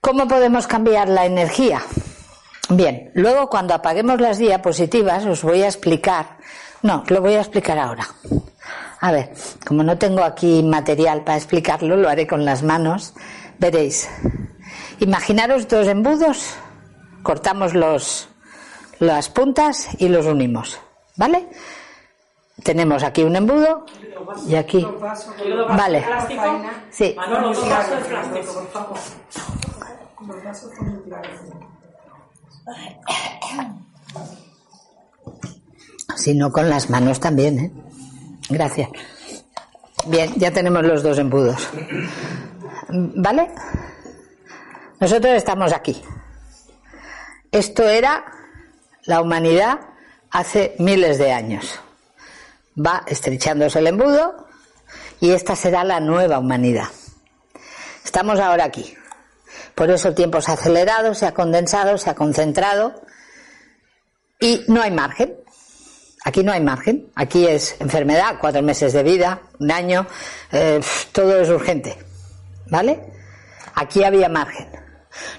¿Cómo podemos cambiar la energía? Bien, luego cuando apaguemos las diapositivas os voy a explicar, no, lo voy a explicar ahora. A ver, como no tengo aquí material para explicarlo, lo haré con las manos. Veréis. Imaginaros dos embudos, cortamos los, las puntas y los unimos. ¿Vale? Tenemos aquí un embudo y aquí. Vale. Sí. Si no, con las manos también, ¿eh? Gracias. Bien, ya tenemos los dos embudos. ¿Vale? Nosotros estamos aquí. Esto era la humanidad hace miles de años. Va estrechándose el embudo y esta será la nueva humanidad. Estamos ahora aquí. Por eso el tiempo se ha acelerado, se ha condensado, se ha concentrado y no hay margen. Aquí no hay margen. Aquí es enfermedad, cuatro meses de vida, un año, eh, todo es urgente. ¿Vale? Aquí había margen.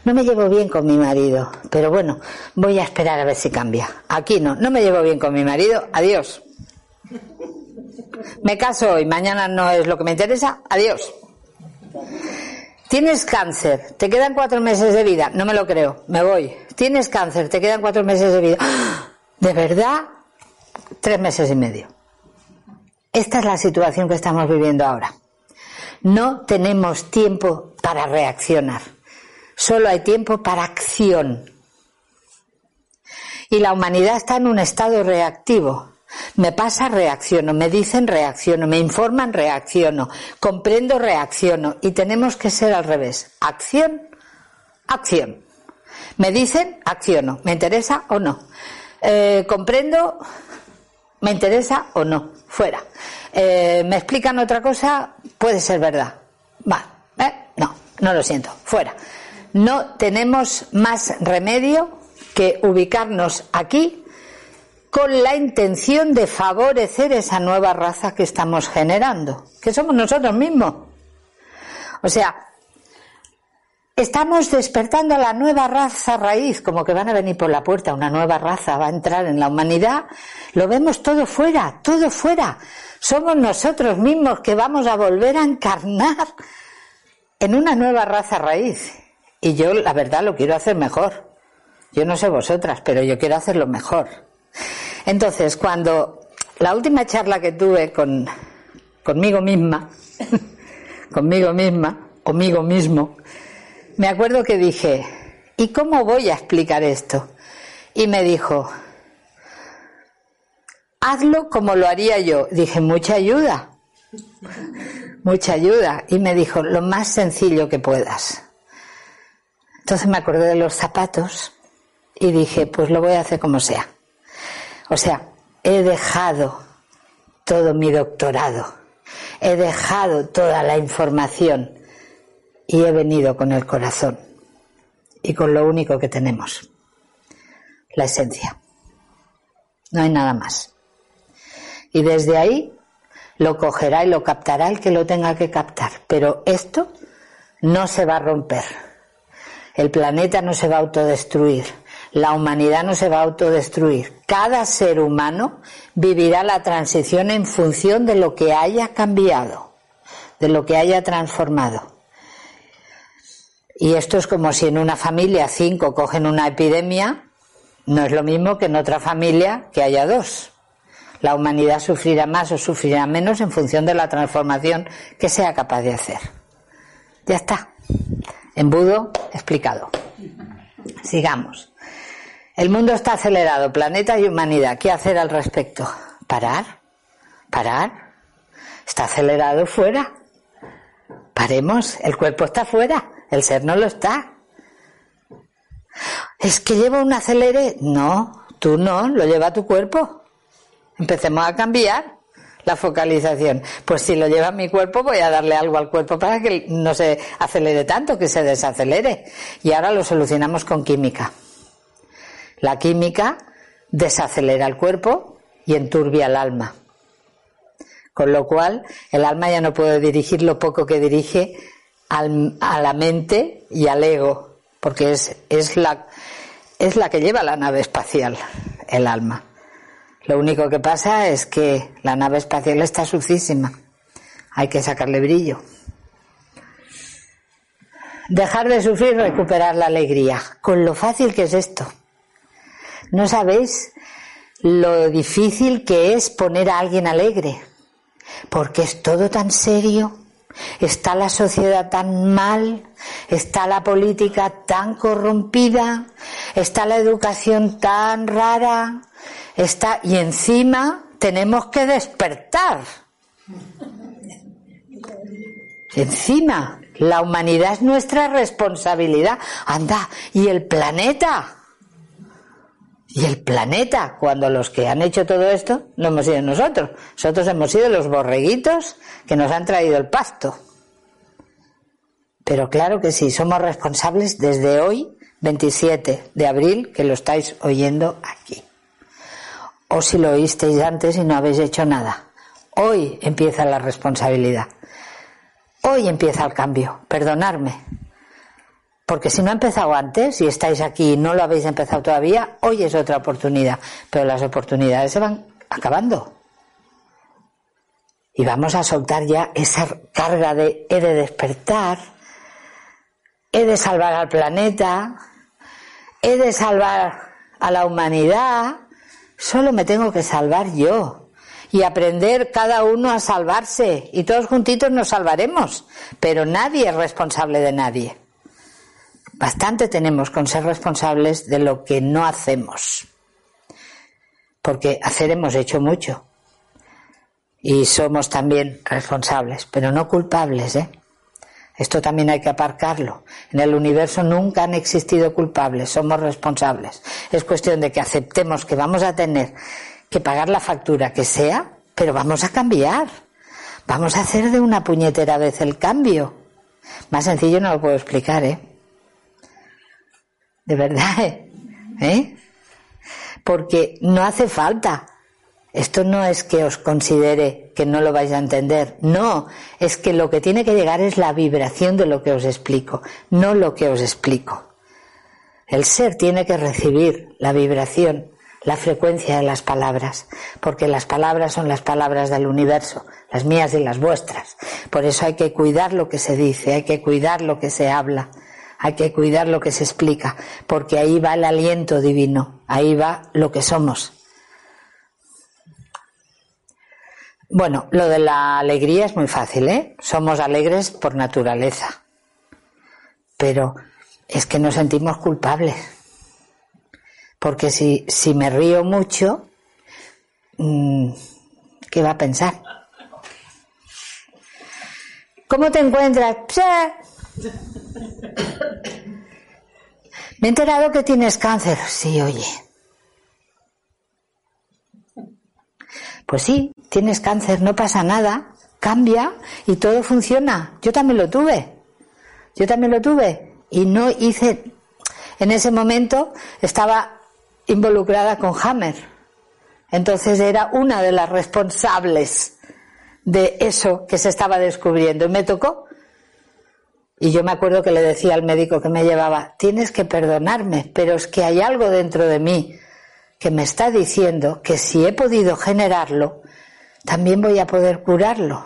No me llevo bien con mi marido, pero bueno, voy a esperar a ver si cambia. Aquí no, no me llevo bien con mi marido, adiós. Me caso hoy, mañana no es lo que me interesa, adiós. Tienes cáncer, te quedan cuatro meses de vida, no me lo creo, me voy. Tienes cáncer, te quedan cuatro meses de vida. ¿De verdad? Tres meses y medio. Esta es la situación que estamos viviendo ahora. No tenemos tiempo para reaccionar, solo hay tiempo para acción. Y la humanidad está en un estado reactivo. Me pasa, reacciono. Me dicen, reacciono. Me informan, reacciono. Comprendo, reacciono. Y tenemos que ser al revés. Acción, acción. Me dicen, acciono. ¿Me interesa o no? Eh, comprendo, me interesa o no. Fuera. Eh, ¿Me explican otra cosa? Puede ser verdad. Va. ¿eh? No, no lo siento. Fuera. No tenemos más remedio que ubicarnos aquí con la intención de favorecer esa nueva raza que estamos generando, que somos nosotros mismos. O sea, estamos despertando a la nueva raza raíz, como que van a venir por la puerta, una nueva raza va a entrar en la humanidad, lo vemos todo fuera, todo fuera. Somos nosotros mismos que vamos a volver a encarnar en una nueva raza raíz. Y yo, la verdad, lo quiero hacer mejor. Yo no sé vosotras, pero yo quiero hacerlo mejor. Entonces, cuando la última charla que tuve con, conmigo misma, conmigo misma, conmigo mismo, me acuerdo que dije, ¿y cómo voy a explicar esto? Y me dijo, hazlo como lo haría yo. Dije, mucha ayuda, mucha ayuda. Y me dijo, lo más sencillo que puedas. Entonces me acordé de los zapatos y dije, pues lo voy a hacer como sea. O sea, he dejado todo mi doctorado, he dejado toda la información y he venido con el corazón y con lo único que tenemos, la esencia. No hay nada más. Y desde ahí lo cogerá y lo captará el que lo tenga que captar. Pero esto no se va a romper. El planeta no se va a autodestruir. La humanidad no se va a autodestruir. Cada ser humano vivirá la transición en función de lo que haya cambiado, de lo que haya transformado. Y esto es como si en una familia cinco cogen una epidemia, no es lo mismo que en otra familia que haya dos. La humanidad sufrirá más o sufrirá menos en función de la transformación que sea capaz de hacer. Ya está. Embudo explicado. Sigamos. El mundo está acelerado, planeta y humanidad. ¿Qué hacer al respecto? Parar, parar. Está acelerado fuera. Paremos, el cuerpo está fuera, el ser no lo está. Es que lleva un acelere. No, tú no, lo lleva tu cuerpo. Empecemos a cambiar la focalización. Pues si lo lleva mi cuerpo, voy a darle algo al cuerpo para que no se acelere tanto, que se desacelere. Y ahora lo solucionamos con química. La química desacelera el cuerpo y enturbia el alma. Con lo cual, el alma ya no puede dirigir lo poco que dirige a la mente y al ego, porque es, es, la, es la que lleva la nave espacial, el alma. Lo único que pasa es que la nave espacial está sucísima. Hay que sacarle brillo. Dejar de sufrir, recuperar la alegría. Con lo fácil que es esto. No sabéis lo difícil que es poner a alguien alegre. Porque es todo tan serio. Está la sociedad tan mal, está la política tan corrompida, está la educación tan rara, está y encima tenemos que despertar. Encima, la humanidad es nuestra responsabilidad. Anda, y el planeta. Y el planeta, cuando los que han hecho todo esto no hemos sido nosotros. Nosotros hemos sido los borreguitos que nos han traído el pasto. Pero claro que sí, somos responsables desde hoy, 27 de abril, que lo estáis oyendo aquí. O si lo oísteis antes y no habéis hecho nada. Hoy empieza la responsabilidad. Hoy empieza el cambio. Perdonarme. Porque si no ha empezado antes y estáis aquí y no lo habéis empezado todavía, hoy es otra oportunidad. Pero las oportunidades se van acabando. Y vamos a soltar ya esa carga de he de despertar, he de salvar al planeta, he de salvar a la humanidad, solo me tengo que salvar yo y aprender cada uno a salvarse y todos juntitos nos salvaremos, pero nadie es responsable de nadie. Bastante tenemos con ser responsables de lo que no hacemos, porque hacer hemos hecho mucho y somos también responsables, pero no culpables, ¿eh? Esto también hay que aparcarlo. En el universo nunca han existido culpables, somos responsables. Es cuestión de que aceptemos que vamos a tener que pagar la factura que sea, pero vamos a cambiar. Vamos a hacer de una puñetera vez el cambio. Más sencillo no lo puedo explicar, ¿eh? De verdad, ¿eh? Porque no hace falta. Esto no es que os considere que no lo vais a entender. No, es que lo que tiene que llegar es la vibración de lo que os explico, no lo que os explico. El ser tiene que recibir la vibración la frecuencia de las palabras, porque las palabras son las palabras del universo, las mías y las vuestras. Por eso hay que cuidar lo que se dice, hay que cuidar lo que se habla, hay que cuidar lo que se explica, porque ahí va el aliento divino, ahí va lo que somos. Bueno, lo de la alegría es muy fácil, ¿eh? Somos alegres por naturaleza, pero es que nos sentimos culpables porque si, si me río mucho, mm, ¿qué va a pensar? ¿Cómo te encuentras? Me he enterado que tienes cáncer. Sí, oye. Pues sí, tienes cáncer, no pasa nada, cambia y todo funciona. Yo también lo tuve. Yo también lo tuve. Y no hice, en ese momento estaba involucrada con Hammer. Entonces era una de las responsables de eso que se estaba descubriendo. Y me tocó. Y yo me acuerdo que le decía al médico que me llevaba, tienes que perdonarme, pero es que hay algo dentro de mí que me está diciendo que si he podido generarlo, también voy a poder curarlo.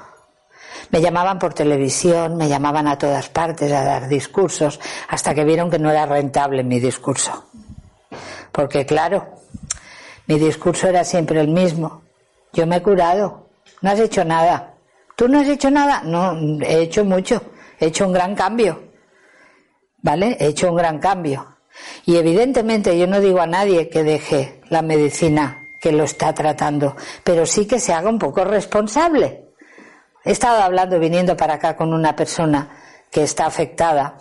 Me llamaban por televisión, me llamaban a todas partes a dar discursos, hasta que vieron que no era rentable mi discurso. Porque claro, mi discurso era siempre el mismo. Yo me he curado, no has hecho nada. ¿Tú no has hecho nada? No, he hecho mucho, he hecho un gran cambio. ¿Vale? He hecho un gran cambio. Y evidentemente yo no digo a nadie que deje la medicina que lo está tratando, pero sí que se haga un poco responsable. He estado hablando, viniendo para acá con una persona que está afectada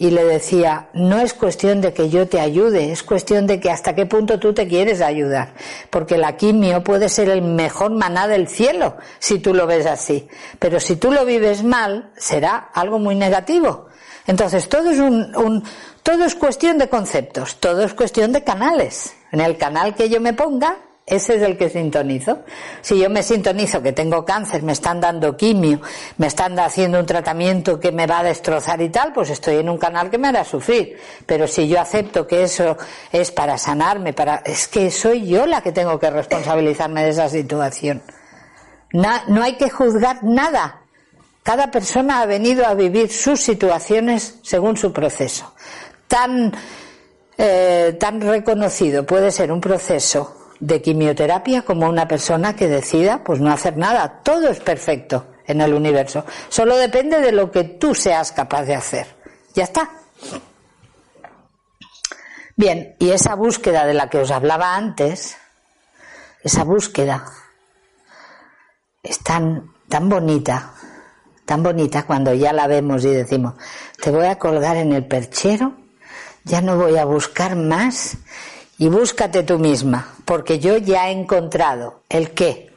y le decía, no es cuestión de que yo te ayude, es cuestión de que hasta qué punto tú te quieres ayudar, porque la quimio puede ser el mejor maná del cielo si tú lo ves así, pero si tú lo vives mal será algo muy negativo. Entonces todo es un, un todo es cuestión de conceptos, todo es cuestión de canales. En el canal que yo me ponga ese es el que sintonizo. Si yo me sintonizo que tengo cáncer, me están dando quimio, me están haciendo un tratamiento que me va a destrozar y tal, pues estoy en un canal que me hará sufrir. Pero si yo acepto que eso es para sanarme, para, es que soy yo la que tengo que responsabilizarme de esa situación. no hay que juzgar nada. Cada persona ha venido a vivir sus situaciones según su proceso. Tan, eh, tan reconocido puede ser un proceso de quimioterapia como una persona que decida pues no hacer nada. Todo es perfecto en el universo. Solo depende de lo que tú seas capaz de hacer. Ya está. Bien, y esa búsqueda de la que os hablaba antes, esa búsqueda es tan, tan bonita, tan bonita cuando ya la vemos y decimos, te voy a colgar en el perchero, ya no voy a buscar más y búscate tú misma, porque yo ya he encontrado el qué,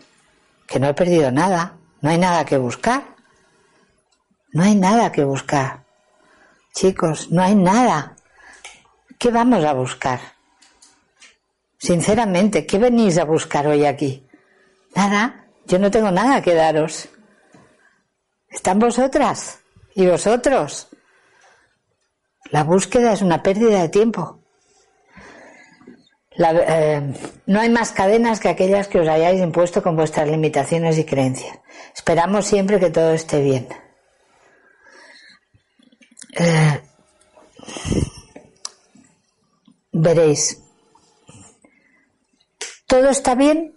que no he perdido nada, no hay nada que buscar, no hay nada que buscar. Chicos, no hay nada. ¿Qué vamos a buscar? Sinceramente, ¿qué venís a buscar hoy aquí? Nada, yo no tengo nada que daros. Están vosotras y vosotros. La búsqueda es una pérdida de tiempo. Eh, no hay más cadenas que aquellas que os hayáis impuesto con vuestras limitaciones y creencias. Esperamos siempre que todo esté bien. Eh, veréis, todo está bien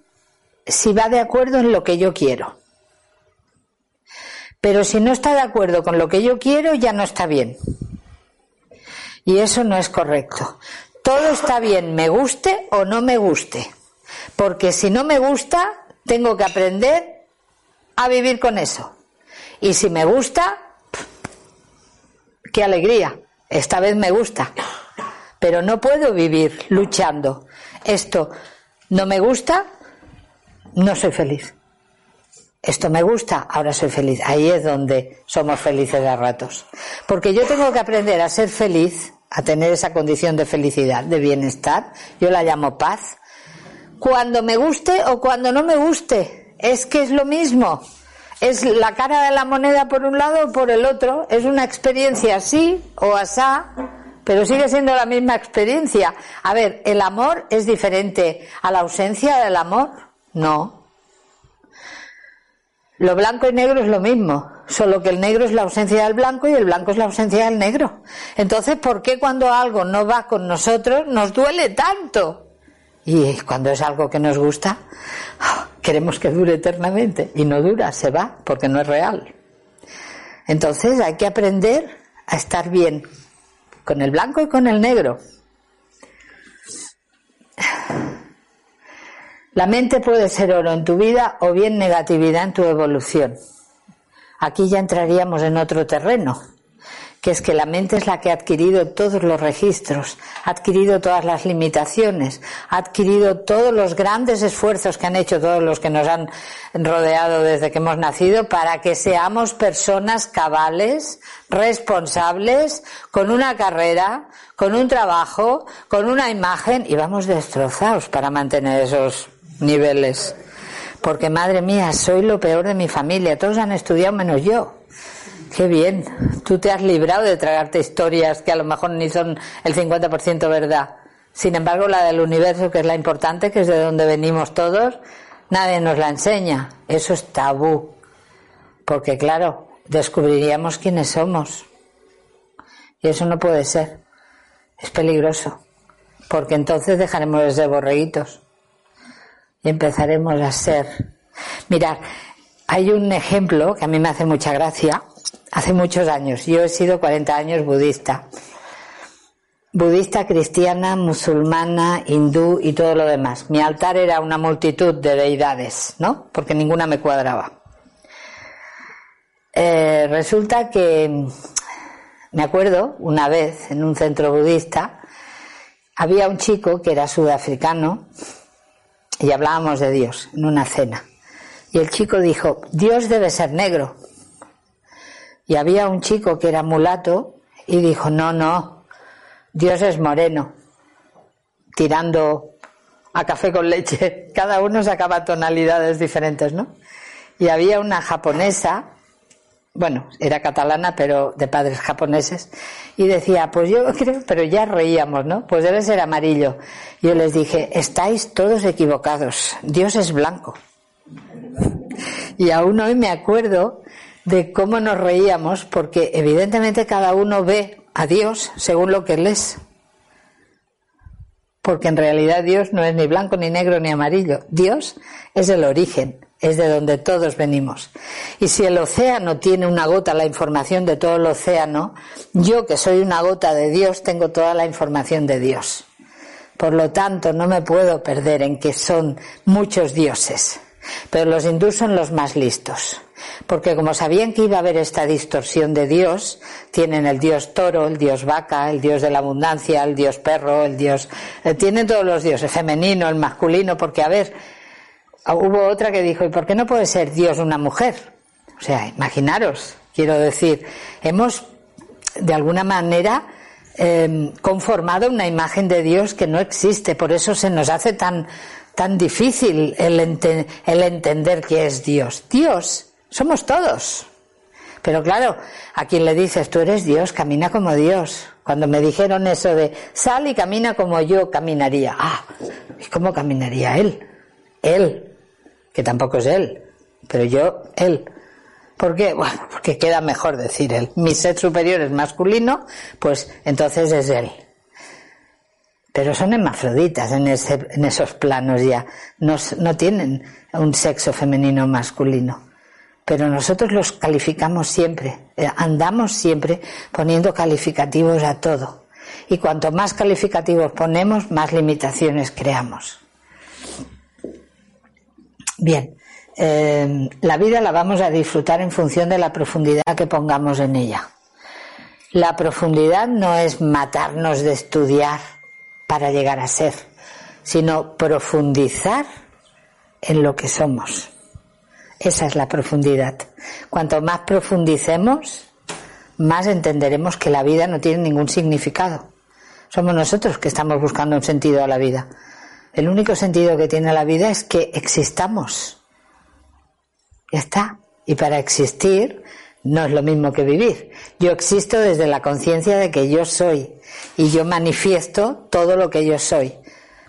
si va de acuerdo en lo que yo quiero. Pero si no está de acuerdo con lo que yo quiero, ya no está bien. Y eso no es correcto todo está bien, me guste o no me guste. Porque si no me gusta, tengo que aprender a vivir con eso. Y si me gusta, qué alegría. Esta vez me gusta. Pero no puedo vivir luchando. Esto no me gusta, no soy feliz. Esto me gusta, ahora soy feliz. Ahí es donde somos felices a ratos. Porque yo tengo que aprender a ser feliz a tener esa condición de felicidad, de bienestar. Yo la llamo paz. Cuando me guste o cuando no me guste, es que es lo mismo. Es la cara de la moneda por un lado o por el otro. Es una experiencia así o asá, pero sigue siendo la misma experiencia. A ver, ¿el amor es diferente a la ausencia del amor? No. Lo blanco y negro es lo mismo solo que el negro es la ausencia del blanco y el blanco es la ausencia del negro. Entonces, ¿por qué cuando algo no va con nosotros nos duele tanto? Y cuando es algo que nos gusta, queremos que dure eternamente y no dura, se va porque no es real. Entonces hay que aprender a estar bien con el blanco y con el negro. La mente puede ser oro en tu vida o bien negatividad en tu evolución. Aquí ya entraríamos en otro terreno, que es que la mente es la que ha adquirido todos los registros, ha adquirido todas las limitaciones, ha adquirido todos los grandes esfuerzos que han hecho todos los que nos han rodeado desde que hemos nacido para que seamos personas cabales, responsables, con una carrera, con un trabajo, con una imagen y vamos destrozados para mantener esos niveles porque madre mía, soy lo peor de mi familia, todos han estudiado menos yo. Qué bien, tú te has librado de tragarte historias que a lo mejor ni son el 50% verdad. Sin embargo, la del universo, que es la importante, que es de donde venimos todos, nadie nos la enseña. Eso es tabú. Porque claro, descubriríamos quiénes somos. Y eso no puede ser. Es peligroso. Porque entonces dejaremos de ser borreguitos empezaremos a ser. Mirad, hay un ejemplo que a mí me hace mucha gracia. Hace muchos años, yo he sido 40 años budista. Budista, cristiana, musulmana, hindú y todo lo demás. Mi altar era una multitud de deidades, ¿no? Porque ninguna me cuadraba. Eh, resulta que me acuerdo una vez en un centro budista había un chico que era sudafricano y hablábamos de Dios en una cena. Y el chico dijo, Dios debe ser negro. Y había un chico que era mulato y dijo, no, no, Dios es moreno, tirando a café con leche. Cada uno sacaba tonalidades diferentes, ¿no? Y había una japonesa, bueno, era catalana, pero de padres japoneses, y decía, pues yo creo, pero ya reíamos, ¿no? Pues debe ser amarillo. Yo les dije, estáis todos equivocados, Dios es blanco. Y aún hoy me acuerdo de cómo nos reíamos, porque evidentemente cada uno ve a Dios según lo que él es. Porque en realidad Dios no es ni blanco, ni negro, ni amarillo. Dios es el origen, es de donde todos venimos. Y si el océano tiene una gota, la información de todo el océano, yo que soy una gota de Dios, tengo toda la información de Dios. Por lo tanto, no me puedo perder en que son muchos dioses. Pero los hindús son los más listos, porque como sabían que iba a haber esta distorsión de Dios, tienen el dios toro, el dios vaca, el dios de la abundancia, el dios perro, el dios... Eh, tienen todos los dioses, el femenino, el masculino, porque a ver, hubo otra que dijo, ¿y por qué no puede ser Dios una mujer? O sea, imaginaros, quiero decir, hemos de alguna manera eh, conformado una imagen de Dios que no existe, por eso se nos hace tan tan difícil el, el entender que es Dios. Dios, somos todos. Pero claro, a quien le dices, tú eres Dios, camina como Dios. Cuando me dijeron eso de, sal y camina como yo caminaría. Ah, ¿y cómo caminaría él? Él, que tampoco es él, pero yo, él. ¿Por qué? Bueno, porque queda mejor decir él. Mi ser superior es masculino, pues entonces es él pero son hermafroditas en, en esos planos ya, no, no tienen un sexo femenino masculino. Pero nosotros los calificamos siempre, eh, andamos siempre poniendo calificativos a todo. Y cuanto más calificativos ponemos, más limitaciones creamos. Bien, eh, la vida la vamos a disfrutar en función de la profundidad que pongamos en ella. La profundidad no es matarnos de estudiar para llegar a ser, sino profundizar en lo que somos. Esa es la profundidad. Cuanto más profundicemos, más entenderemos que la vida no tiene ningún significado. Somos nosotros que estamos buscando un sentido a la vida. El único sentido que tiene la vida es que existamos. Ya está. Y para existir no es lo mismo que vivir. Yo existo desde la conciencia de que yo soy y yo manifiesto todo lo que yo soy.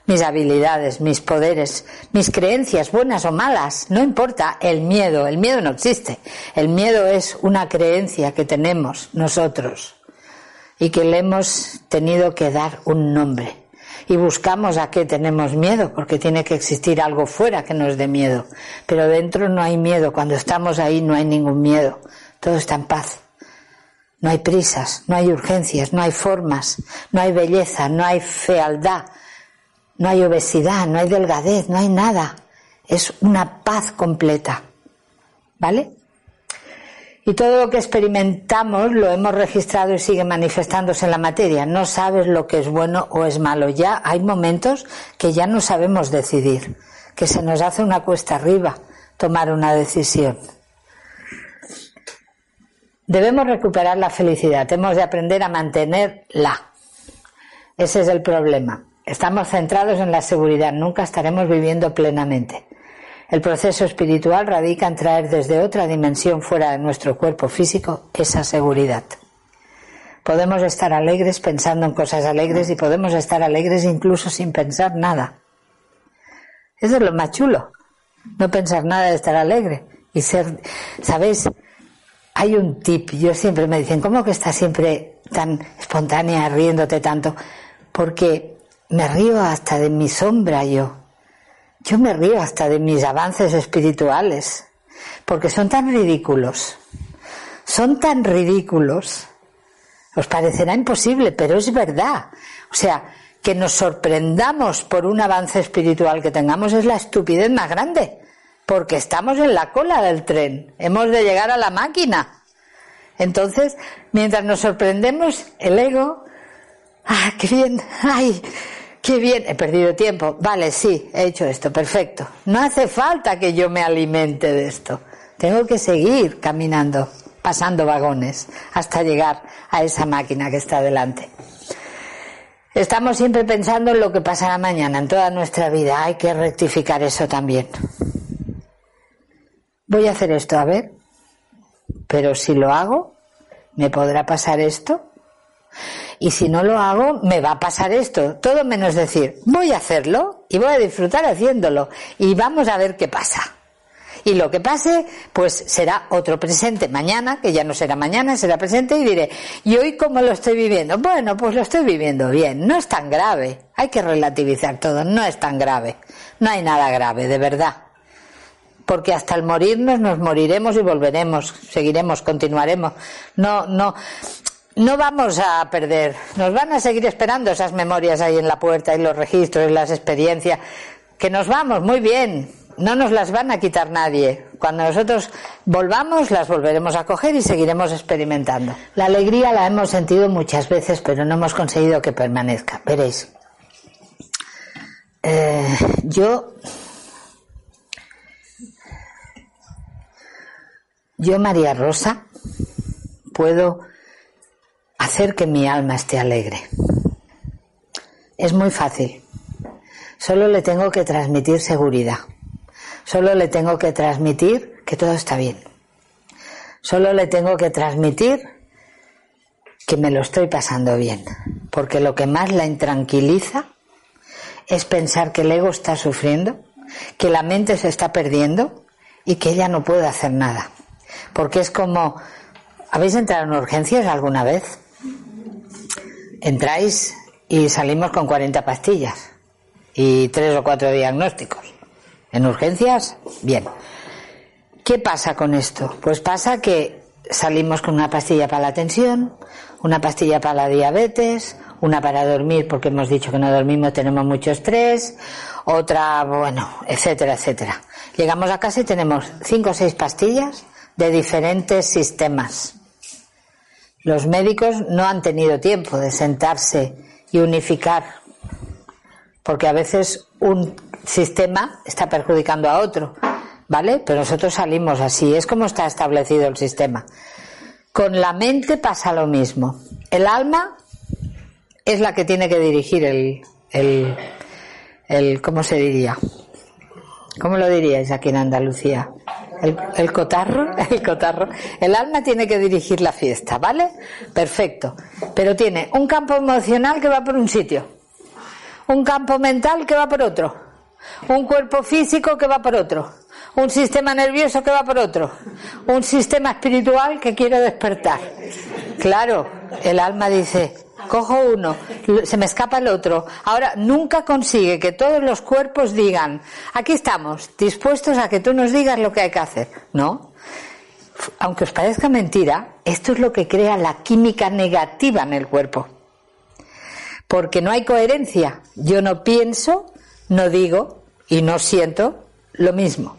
Mis habilidades, mis poderes, mis creencias, buenas o malas, no importa el miedo, el miedo no existe. El miedo es una creencia que tenemos nosotros y que le hemos tenido que dar un nombre. Y buscamos a qué tenemos miedo, porque tiene que existir algo fuera que nos dé miedo. Pero dentro no hay miedo, cuando estamos ahí no hay ningún miedo todo está en paz. No hay prisas, no hay urgencias, no hay formas, no hay belleza, no hay fealdad, no hay obesidad, no hay delgadez, no hay nada. Es una paz completa. ¿Vale? Y todo lo que experimentamos lo hemos registrado y sigue manifestándose en la materia. No sabes lo que es bueno o es malo. Ya hay momentos que ya no sabemos decidir, que se nos hace una cuesta arriba tomar una decisión. Debemos recuperar la felicidad, hemos de aprender a mantenerla. Ese es el problema. Estamos centrados en la seguridad, nunca estaremos viviendo plenamente. El proceso espiritual radica en traer desde otra dimensión fuera de nuestro cuerpo físico esa seguridad. Podemos estar alegres pensando en cosas alegres y podemos estar alegres incluso sin pensar nada. Eso es lo más chulo. No pensar nada de estar alegre y ser, ¿sabéis? hay un tip, yo siempre me dicen, ¿cómo que estás siempre tan espontánea, riéndote tanto? Porque me río hasta de mi sombra yo. Yo me río hasta de mis avances espirituales, porque son tan ridículos. Son tan ridículos. Os parecerá imposible, pero es verdad. O sea, que nos sorprendamos por un avance espiritual que tengamos es la estupidez más grande porque estamos en la cola del tren, hemos de llegar a la máquina. Entonces, mientras nos sorprendemos, el ego, ¡ah, qué bien! ¡ay! ¡Qué bien! He perdido tiempo. Vale, sí, he hecho esto, perfecto. No hace falta que yo me alimente de esto. Tengo que seguir caminando, pasando vagones, hasta llegar a esa máquina que está delante. Estamos siempre pensando en lo que pasará mañana, en toda nuestra vida. Hay que rectificar eso también. Voy a hacer esto, a ver. Pero si lo hago, ¿me podrá pasar esto? Y si no lo hago, me va a pasar esto. Todo menos decir, voy a hacerlo y voy a disfrutar haciéndolo. Y vamos a ver qué pasa. Y lo que pase, pues será otro presente mañana, que ya no será mañana, será presente y diré, ¿y hoy cómo lo estoy viviendo? Bueno, pues lo estoy viviendo bien, no es tan grave. Hay que relativizar todo, no es tan grave. No hay nada grave, de verdad. Porque hasta el morirnos nos moriremos y volveremos, seguiremos, continuaremos. No, no, no vamos a perder. Nos van a seguir esperando esas memorias ahí en la puerta y los registros y las experiencias. Que nos vamos, muy bien no nos las van a quitar nadie. Cuando nosotros volvamos, las volveremos a coger y seguiremos experimentando. La alegría la hemos sentido muchas veces, pero no hemos conseguido que permanezca. Veréis. Eh, yo. Yo, María Rosa, puedo hacer que mi alma esté alegre. Es muy fácil. Solo le tengo que transmitir seguridad. Solo le tengo que transmitir que todo está bien. Solo le tengo que transmitir que me lo estoy pasando bien. Porque lo que más la intranquiliza es pensar que el ego está sufriendo, que la mente se está perdiendo y que ella no puede hacer nada. Porque es como, ¿habéis entrado en urgencias alguna vez? Entráis y salimos con 40 pastillas y tres o cuatro diagnósticos. En urgencias, bien. ¿Qué pasa con esto? Pues pasa que salimos con una pastilla para la tensión, una pastilla para la diabetes, una para dormir porque hemos dicho que no dormimos, tenemos mucho estrés, otra, bueno, etcétera, etcétera. Llegamos a casa y tenemos cinco o seis pastillas de diferentes sistemas. Los médicos no han tenido tiempo de sentarse y unificar, porque a veces un sistema está perjudicando a otro, ¿vale? Pero nosotros salimos así, es como está establecido el sistema. Con la mente pasa lo mismo. El alma es la que tiene que dirigir el, el, el ¿cómo se diría? ¿Cómo lo diríais aquí en Andalucía? El, cotarro, el cotarro. El alma tiene que dirigir la fiesta, ¿vale? Perfecto. Pero tiene un campo emocional que va por un sitio, un campo mental que va por otro, un cuerpo físico que va por otro, un sistema nervioso que va por otro, un sistema espiritual que quiere despertar. Claro, el alma dice, cojo uno, se me escapa el otro. Ahora, nunca consigue que todos los cuerpos digan, aquí estamos, dispuestos a que tú nos digas lo que hay que hacer. No. Aunque os parezca mentira, esto es lo que crea la química negativa en el cuerpo. Porque no hay coherencia. Yo no pienso, no digo y no siento lo mismo.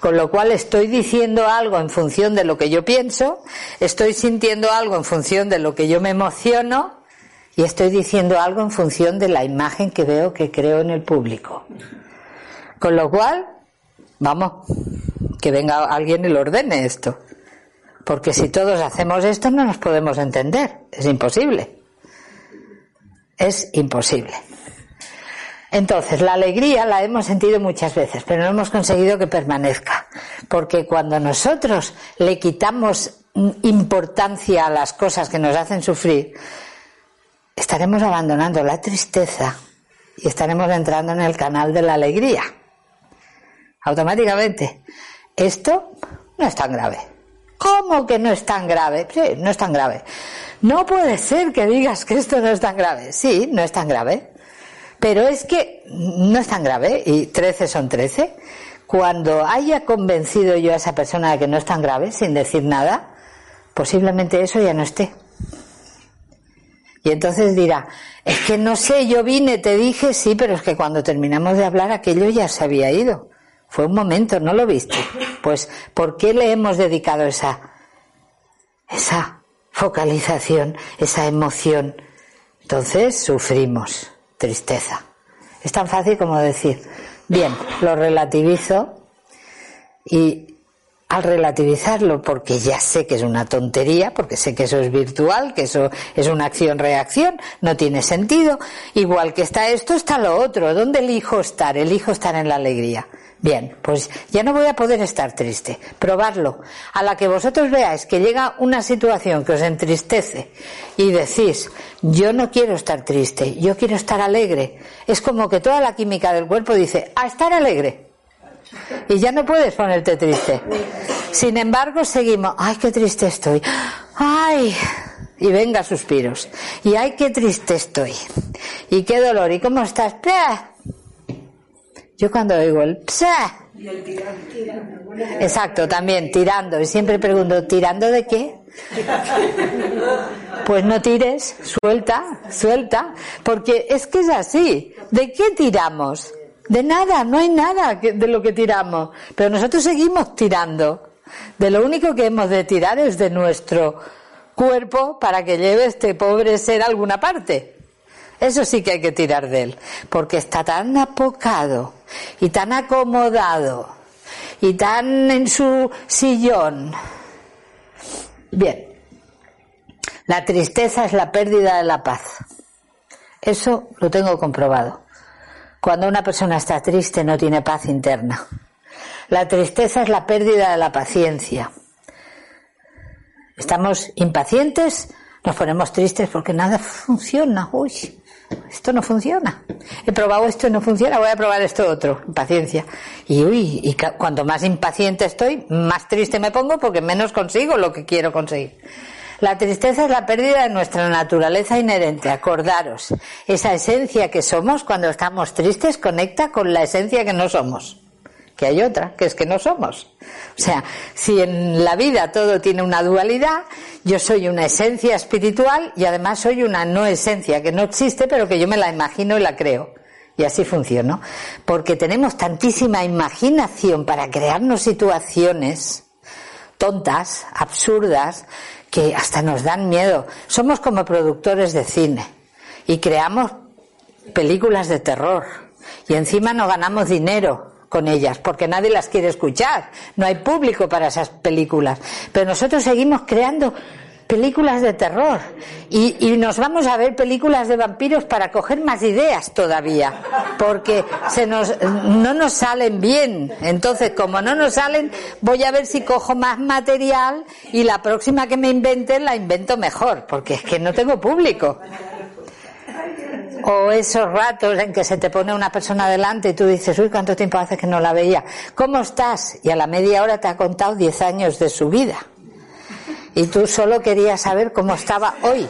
Con lo cual estoy diciendo algo en función de lo que yo pienso, estoy sintiendo algo en función de lo que yo me emociono y estoy diciendo algo en función de la imagen que veo que creo en el público. Con lo cual, vamos, que venga alguien y lo ordene esto. Porque si todos hacemos esto no nos podemos entender. Es imposible. Es imposible. Entonces, la alegría la hemos sentido muchas veces, pero no hemos conseguido que permanezca. Porque cuando nosotros le quitamos importancia a las cosas que nos hacen sufrir, estaremos abandonando la tristeza y estaremos entrando en el canal de la alegría. Automáticamente. Esto no es tan grave. ¿Cómo que no es tan grave? Sí, no es tan grave. No puede ser que digas que esto no es tan grave. Sí, no es tan grave. Pero es que no es tan grave, y 13 son 13. Cuando haya convencido yo a esa persona de que no es tan grave, sin decir nada, posiblemente eso ya no esté. Y entonces dirá, es que no sé, yo vine, te dije, sí, pero es que cuando terminamos de hablar aquello ya se había ido. Fue un momento, ¿no lo viste? Pues, ¿por qué le hemos dedicado esa, esa focalización, esa emoción? Entonces sufrimos tristeza. Es tan fácil como decir, bien, lo relativizo y al relativizarlo, porque ya sé que es una tontería, porque sé que eso es virtual, que eso es una acción-reacción, no tiene sentido, igual que está esto, está lo otro. ¿Dónde elijo estar? Elijo estar en la alegría. Bien, pues ya no voy a poder estar triste. Probarlo. A la que vosotros veáis que llega una situación que os entristece y decís, yo no quiero estar triste, yo quiero estar alegre. Es como que toda la química del cuerpo dice, a estar alegre. Y ya no puedes ponerte triste. Sin embargo, seguimos, ay, qué triste estoy. Ay, y venga suspiros. Y ay, qué triste estoy. Y qué dolor. ¿Y cómo estás? Yo cuando oigo el psa. Exacto, también tirando. Y siempre pregunto, ¿tirando de qué? Pues no tires, suelta, suelta. Porque es que es así. ¿De qué tiramos? De nada, no hay nada de lo que tiramos. Pero nosotros seguimos tirando. De lo único que hemos de tirar es de nuestro cuerpo para que lleve este pobre ser a alguna parte. Eso sí que hay que tirar de él, porque está tan apocado y tan acomodado y tan en su sillón. Bien, la tristeza es la pérdida de la paz. Eso lo tengo comprobado. Cuando una persona está triste no tiene paz interna. La tristeza es la pérdida de la paciencia. Estamos impacientes, nos ponemos tristes porque nada funciona. Uy, esto no funciona. He probado esto y no funciona, voy a probar esto otro. Paciencia. Y uy, y cuanto más impaciente estoy, más triste me pongo porque menos consigo lo que quiero conseguir. La tristeza es la pérdida de nuestra naturaleza inherente. Acordaros, esa esencia que somos cuando estamos tristes conecta con la esencia que no somos. Que hay otra, que es que no somos. O sea, si en la vida todo tiene una dualidad, yo soy una esencia espiritual y además soy una no esencia que no existe, pero que yo me la imagino y la creo. Y así funciona. Porque tenemos tantísima imaginación para crearnos situaciones tontas, absurdas, que hasta nos dan miedo. Somos como productores de cine y creamos películas de terror y encima no ganamos dinero con ellas porque nadie las quiere escuchar. No hay público para esas películas. Pero nosotros seguimos creando películas de terror y, nos vamos a ver películas de vampiros para coger más ideas todavía porque se nos, no nos salen bien entonces como no nos salen voy a ver si cojo más material y la próxima que me invente la invento mejor porque es que no tengo público o esos ratos en que se te pone una persona delante y tú dices, uy, ¿cuánto tiempo hace que no la veía? ¿Cómo estás? Y a la media hora te ha contado 10 años de su vida y tú solo querías saber cómo estaba hoy.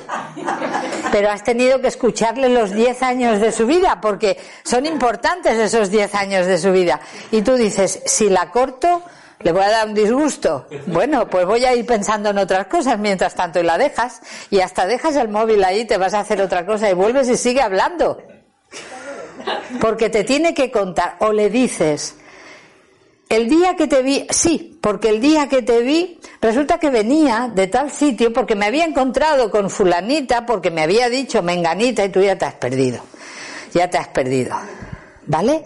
Pero has tenido que escucharle los 10 años de su vida, porque son importantes esos 10 años de su vida. Y tú dices, si la corto, le voy a dar un disgusto. Bueno, pues voy a ir pensando en otras cosas mientras tanto y la dejas. Y hasta dejas el móvil ahí, te vas a hacer otra cosa y vuelves y sigue hablando. Porque te tiene que contar. O le dices, el día que te vi, sí, porque el día que te vi, resulta que venía de tal sitio porque me había encontrado con fulanita, porque me había dicho menganita y tú ya te has perdido. Ya te has perdido. ¿Vale?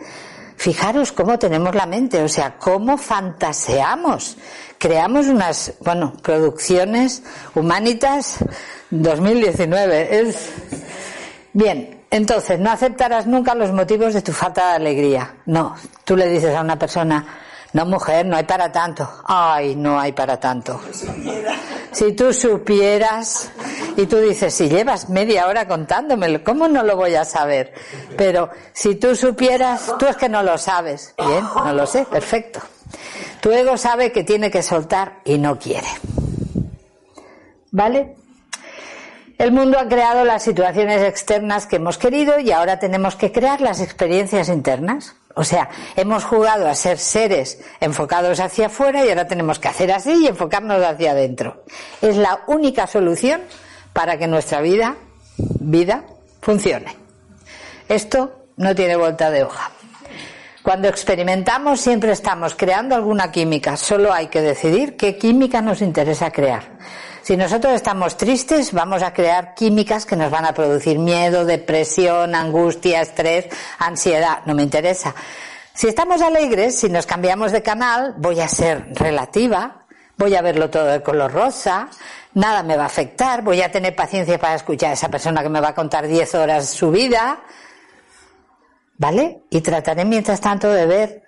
Fijaros cómo tenemos la mente, o sea, cómo fantaseamos. Creamos unas, bueno, producciones humanitas 2019. Es... Bien, entonces, no aceptarás nunca los motivos de tu falta de alegría. No, tú le dices a una persona, no, mujer, no hay para tanto. Ay, no hay para tanto. Si tú supieras, y tú dices, si llevas media hora contándomelo, ¿cómo no lo voy a saber? Pero si tú supieras, tú es que no lo sabes. Bien, no lo sé, perfecto. Tu ego sabe que tiene que soltar y no quiere. ¿Vale? El mundo ha creado las situaciones externas que hemos querido y ahora tenemos que crear las experiencias internas. O sea, hemos jugado a ser seres enfocados hacia afuera y ahora tenemos que hacer así y enfocarnos hacia adentro. Es la única solución para que nuestra vida, vida, funcione. Esto no tiene vuelta de hoja. Cuando experimentamos siempre estamos creando alguna química, solo hay que decidir qué química nos interesa crear. Si nosotros estamos tristes, vamos a crear químicas que nos van a producir miedo, depresión, angustia, estrés, ansiedad. No me interesa. Si estamos alegres, si nos cambiamos de canal, voy a ser relativa, voy a verlo todo de color rosa, nada me va a afectar, voy a tener paciencia para escuchar a esa persona que me va a contar 10 horas su vida, ¿vale? Y trataré mientras tanto de ver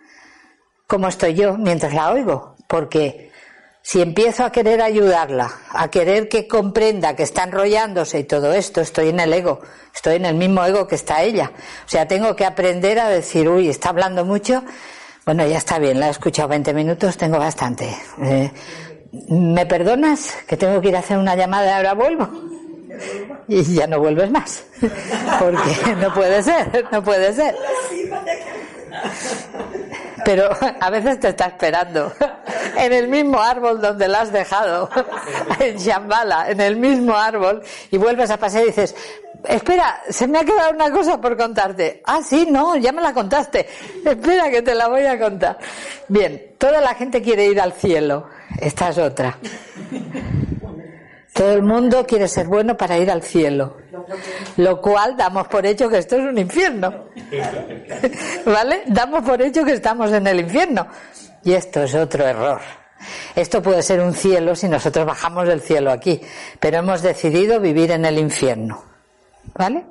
cómo estoy yo mientras la oigo, porque si empiezo a querer ayudarla, a querer que comprenda que está enrollándose y todo esto, estoy en el ego, estoy en el mismo ego que está ella. O sea, tengo que aprender a decir, uy, está hablando mucho, bueno, ya está bien, la he escuchado 20 minutos, tengo bastante. Eh, ¿Me perdonas? Que tengo que ir a hacer una llamada y ahora vuelvo. Y ya no vuelves más. Porque no puede ser, no puede ser pero a veces te está esperando en el mismo árbol donde la has dejado, en Shambhala, en el mismo árbol, y vuelves a pasar y dices, espera, se me ha quedado una cosa por contarte. Ah, sí, no, ya me la contaste. Espera que te la voy a contar. Bien, toda la gente quiere ir al cielo. Esta es otra. Todo el mundo quiere ser bueno para ir al cielo. Lo cual damos por hecho que esto es un infierno. ¿Vale? Damos por hecho que estamos en el infierno. Y esto es otro error. Esto puede ser un cielo si nosotros bajamos del cielo aquí, pero hemos decidido vivir en el infierno. ¿Vale?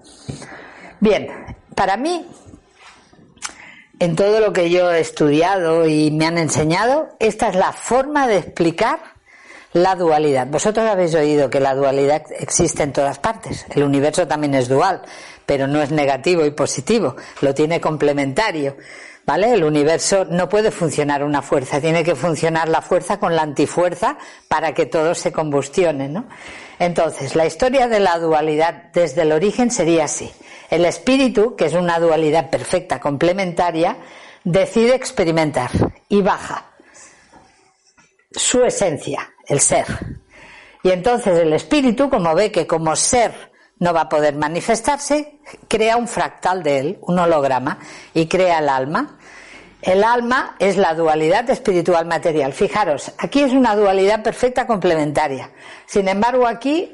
Bien, para mí, en todo lo que yo he estudiado y me han enseñado, esta es la forma de explicar la dualidad. Vosotros habéis oído que la dualidad existe en todas partes. El universo también es dual, pero no es negativo y positivo, lo tiene complementario. ¿Vale? El universo no puede funcionar una fuerza, tiene que funcionar la fuerza con la antifuerza para que todo se combustione, ¿no? Entonces, la historia de la dualidad desde el origen sería así. El espíritu, que es una dualidad perfecta, complementaria, decide experimentar y baja su esencia, el ser. Y entonces el espíritu, como ve que como ser no va a poder manifestarse, crea un fractal de él, un holograma, y crea el alma. El alma es la dualidad espiritual material. Fijaros, aquí es una dualidad perfecta complementaria. Sin embargo, aquí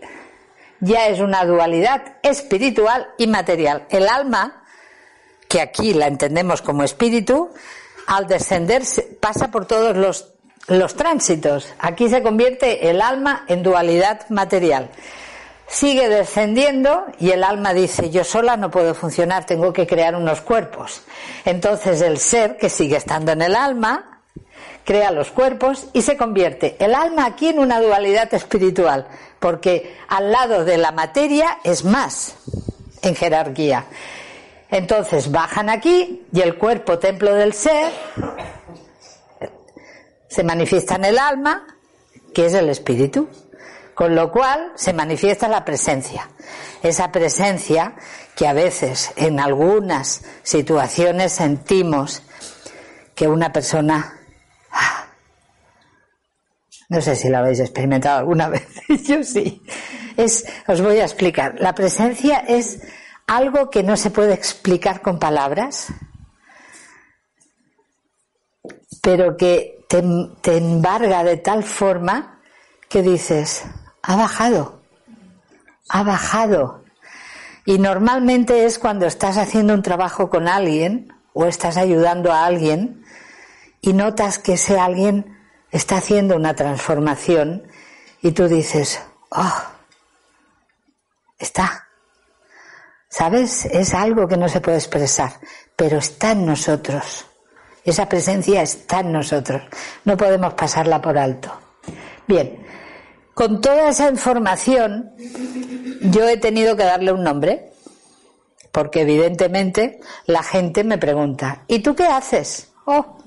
ya es una dualidad espiritual y material. El alma, que aquí la entendemos como espíritu, al descender pasa por todos los los tránsitos. Aquí se convierte el alma en dualidad material. Sigue descendiendo y el alma dice, yo sola no puedo funcionar, tengo que crear unos cuerpos. Entonces el ser, que sigue estando en el alma, crea los cuerpos y se convierte el alma aquí en una dualidad espiritual, porque al lado de la materia es más en jerarquía. Entonces bajan aquí y el cuerpo templo del ser se manifiesta en el alma, que es el espíritu, con lo cual se manifiesta la presencia. Esa presencia que a veces en algunas situaciones sentimos que una persona, ah, no sé si lo habéis experimentado alguna vez, yo sí, es, os voy a explicar, la presencia es algo que no se puede explicar con palabras, pero que te, embarga de tal forma que dices, ha bajado, ha bajado. Y normalmente es cuando estás haciendo un trabajo con alguien o estás ayudando a alguien y notas que ese alguien está haciendo una transformación y tú dices, oh, está. ¿Sabes? Es algo que no se puede expresar, pero está en nosotros. Esa presencia está en nosotros. No podemos pasarla por alto. Bien, con toda esa información yo he tenido que darle un nombre, porque evidentemente la gente me pregunta, ¿y tú qué haces? Oh,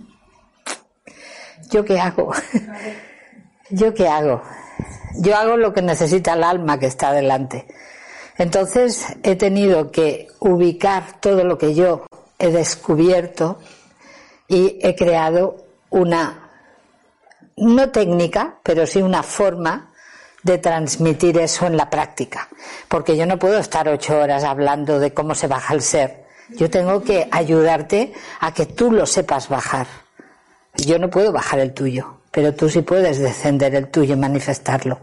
¿yo qué hago? ¿Yo qué hago? Yo hago lo que necesita el alma que está delante. Entonces he tenido que ubicar todo lo que yo he descubierto y he creado una, no técnica, pero sí una forma de transmitir eso en la práctica. Porque yo no puedo estar ocho horas hablando de cómo se baja el ser. Yo tengo que ayudarte a que tú lo sepas bajar. Yo no puedo bajar el tuyo, pero tú sí puedes descender el tuyo y manifestarlo.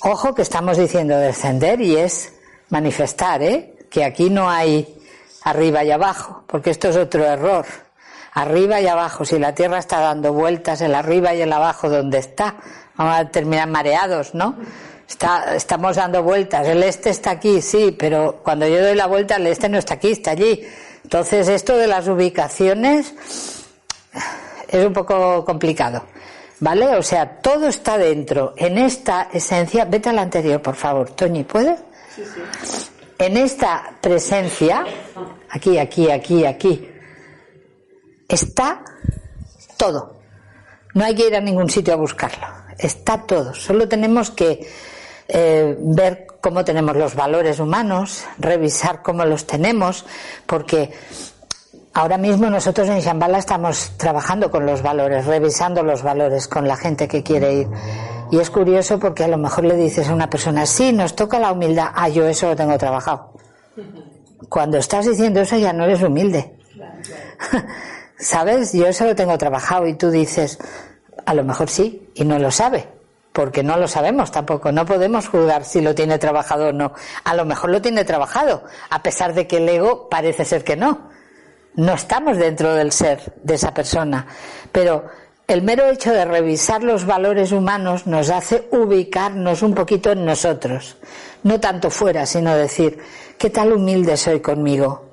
Ojo que estamos diciendo descender y es manifestar, ¿eh? Que aquí no hay arriba y abajo, porque esto es otro error. Arriba y abajo. Si la Tierra está dando vueltas, el arriba y el abajo, ¿dónde está? Vamos a terminar mareados, ¿no? Está, estamos dando vueltas. El este está aquí, sí, pero cuando yo doy la vuelta, el este no está aquí, está allí. Entonces, esto de las ubicaciones es un poco complicado. ¿Vale? O sea, todo está dentro. En esta esencia, vete a la anterior, por favor. Toñi, ¿puedes? Sí, sí. En esta presencia, aquí, aquí, aquí, aquí, está todo. No hay que ir a ningún sitio a buscarlo. Está todo. Solo tenemos que eh, ver cómo tenemos los valores humanos, revisar cómo los tenemos, porque ahora mismo nosotros en Shambhala estamos trabajando con los valores, revisando los valores con la gente que quiere ir. Y es curioso porque a lo mejor le dices a una persona, sí, nos toca la humildad, ah, yo eso lo tengo trabajado. Cuando estás diciendo eso ya no eres humilde. ¿Sabes? Yo eso lo tengo trabajado y tú dices, a lo mejor sí, y no lo sabe, porque no lo sabemos tampoco, no podemos juzgar si lo tiene trabajado o no. A lo mejor lo tiene trabajado, a pesar de que el ego parece ser que no. No estamos dentro del ser de esa persona, pero el mero hecho de revisar los valores humanos nos hace ubicarnos un poquito en nosotros, no tanto fuera, sino decir, ¿qué tal humilde soy conmigo?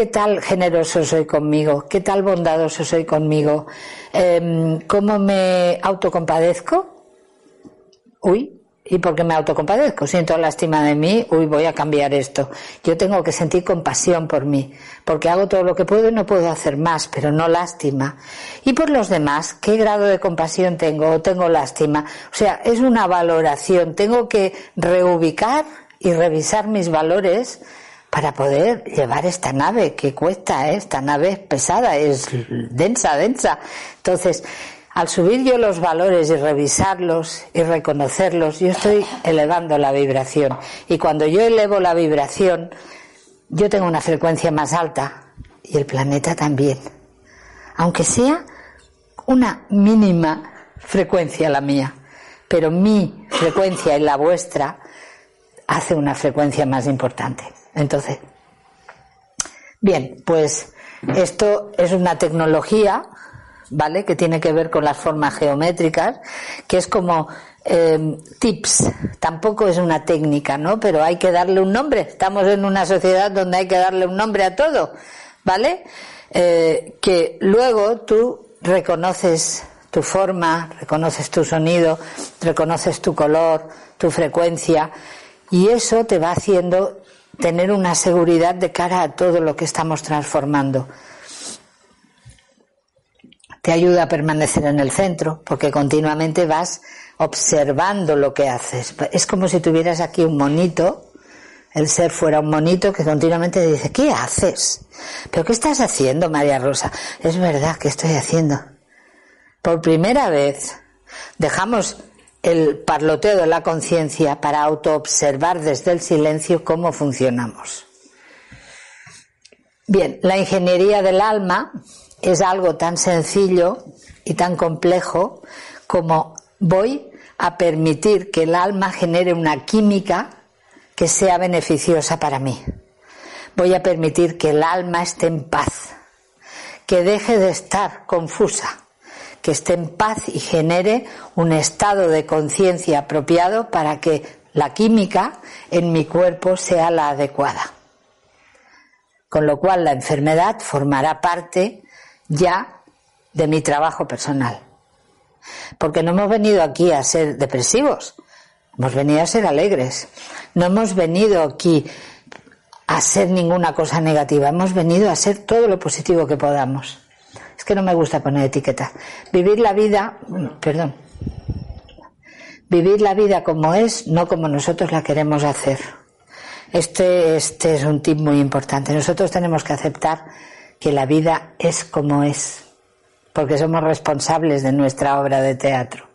¿Qué tal generoso soy conmigo? ¿Qué tal bondadoso soy conmigo? Em, ¿Cómo me autocompadezco? Uy, ¿y por qué me autocompadezco? Siento lástima de mí, uy, voy a cambiar esto. Yo tengo que sentir compasión por mí, porque hago todo lo que puedo y no puedo hacer más, pero no lástima. Y por los demás, ¿qué grado de compasión tengo o tengo lástima? O sea, es una valoración. Tengo que reubicar y revisar mis valores para poder llevar esta nave que cuesta, ¿eh? esta nave es pesada, es densa, densa. Entonces, al subir yo los valores y revisarlos y reconocerlos, yo estoy elevando la vibración. Y cuando yo elevo la vibración, yo tengo una frecuencia más alta y el planeta también. Aunque sea una mínima frecuencia la mía, pero mi frecuencia y la vuestra hace una frecuencia más importante. Entonces, bien, pues esto es una tecnología, ¿vale? Que tiene que ver con las formas geométricas, que es como em, tips, tampoco es una técnica, ¿no? Pero hay que darle un nombre. Estamos en una sociedad donde hay que darle un nombre a todo, ¿vale? Eh, que luego tú reconoces tu forma, reconoces tu sonido, reconoces tu color, tu frecuencia, y eso te va haciendo tener una seguridad de cara a todo lo que estamos transformando. Te ayuda a permanecer en el centro, porque continuamente vas observando lo que haces. Es como si tuvieras aquí un monito, el ser fuera un monito que continuamente dice, ¿qué haces? ¿Pero qué estás haciendo, María Rosa? Es verdad que estoy haciendo. Por primera vez dejamos el parloteo de la conciencia para autoobservar desde el silencio cómo funcionamos. Bien, la ingeniería del alma es algo tan sencillo y tan complejo como voy a permitir que el alma genere una química que sea beneficiosa para mí. Voy a permitir que el alma esté en paz, que deje de estar confusa, que esté en paz y genere un estado de conciencia apropiado para que la química en mi cuerpo sea la adecuada. Con lo cual la enfermedad formará parte ya de mi trabajo personal. Porque no hemos venido aquí a ser depresivos, hemos venido a ser alegres. No hemos venido aquí a ser ninguna cosa negativa, hemos venido a ser todo lo positivo que podamos. Es que no me gusta poner etiquetas. Vivir la vida, perdón, vivir la vida como es, no como nosotros la queremos hacer. Este, este es un tip muy importante. Nosotros tenemos que aceptar que la vida es como es, porque somos responsables de nuestra obra de teatro.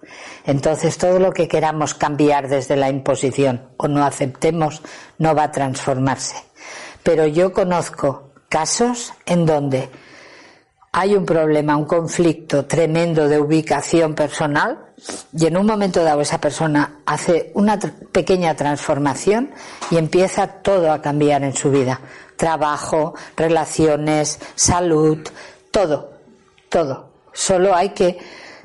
Entonces todo lo que queramos cambiar desde la imposición o no aceptemos no va a transformarse. Pero yo conozco casos en donde hay un problema, un conflicto tremendo de ubicación personal y en un momento dado esa persona hace una pequeña transformación y empieza todo a cambiar en su vida. Trabajo, relaciones, salud, todo. todo. Solo hay que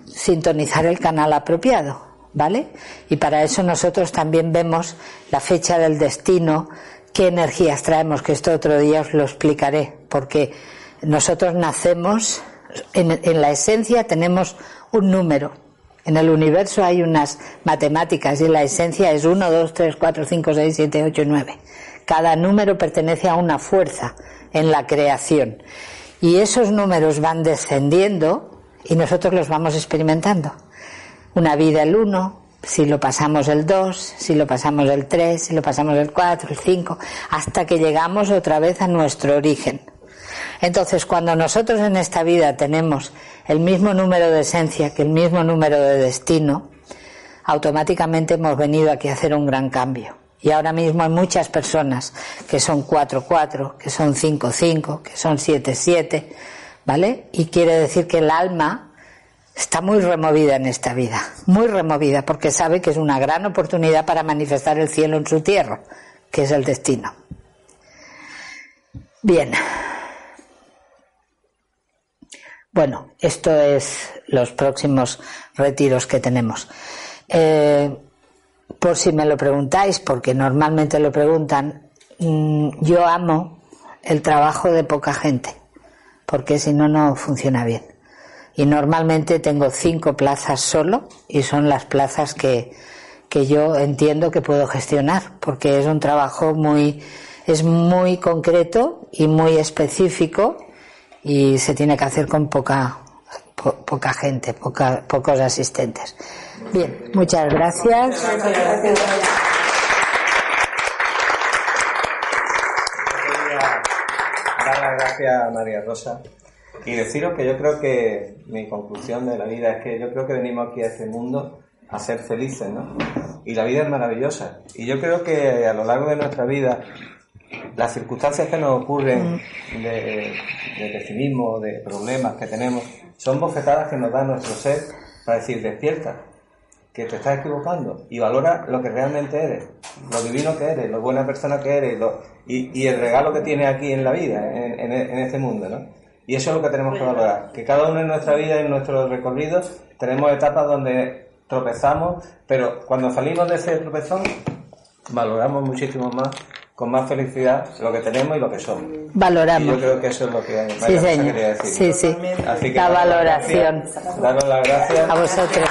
sintonizar el canal apropiado, ¿vale? Y para eso nosotros también vemos la fecha del destino, qué energías traemos, que esto otro día os lo explicaré, porque nosotros nacemos, en, en la esencia tenemos un número, en el universo hay unas matemáticas y la esencia es 1, 2, 3, 4, 5, 6, 7, 8, 9. Cada número pertenece a una fuerza en la creación. Y esos números van descendiendo y nosotros los vamos experimentando. Una vida el 1, si lo pasamos el 2, si lo pasamos el 3, si lo pasamos el 4, el 5, hasta que llegamos otra vez a nuestro origen. Entonces, cuando nosotros en esta vida tenemos el mismo número de esencia que el mismo número de destino, automáticamente hemos venido aquí a hacer un gran cambio. Y ahora mismo hay muchas personas que son 4-4, que son 5-5, que son 7-7, ¿vale? Y quiere decir que el alma está muy removida en esta vida, muy removida, porque sabe que es una gran oportunidad para manifestar el cielo en su tierra, que es el destino. Bien. Bueno, esto es los próximos retiros que tenemos. Eh, por si me lo preguntáis, porque normalmente lo preguntan, mm, yo amo el trabajo de poca gente, porque si no, no funciona bien. Y normalmente tengo cinco plazas solo y son las plazas que, que yo entiendo que puedo gestionar, porque es un trabajo muy, es muy concreto y muy específico y se tiene que hacer con poca, poca gente, poca, pocos asistentes. Bien, muchas gracias. Dar las gracias a María Rosa y deciros que yo creo que mi conclusión de la vida es que yo creo que venimos aquí a este mundo a ser felices, ¿no? Y la vida es maravillosa. Y yo creo que a lo largo de nuestra vida las circunstancias que nos ocurren mm. de, pesimismo, de problemas que tenemos, son bofetadas que nos da nuestro ser para decir, despierta, que te estás equivocando y valora lo que realmente eres, lo divino que eres, lo buena persona que eres y, el regalo que tienes aquí en la vida, en, este mundo, ¿no? Y eso es lo que tenemos que valorar, que cada uno en nuestra vida, en nuestro recorrido, tenemos etapas donde tropezamos, pero cuando salimos de ese tropezón, valoramos muchísimo más con más felicidad lo que tenemos y lo que somos. Valoramos. yo creo que eso es lo que sí, señor. quería decir. Sí, sí. Así que la valoración. Daros las gracias. A vosotros.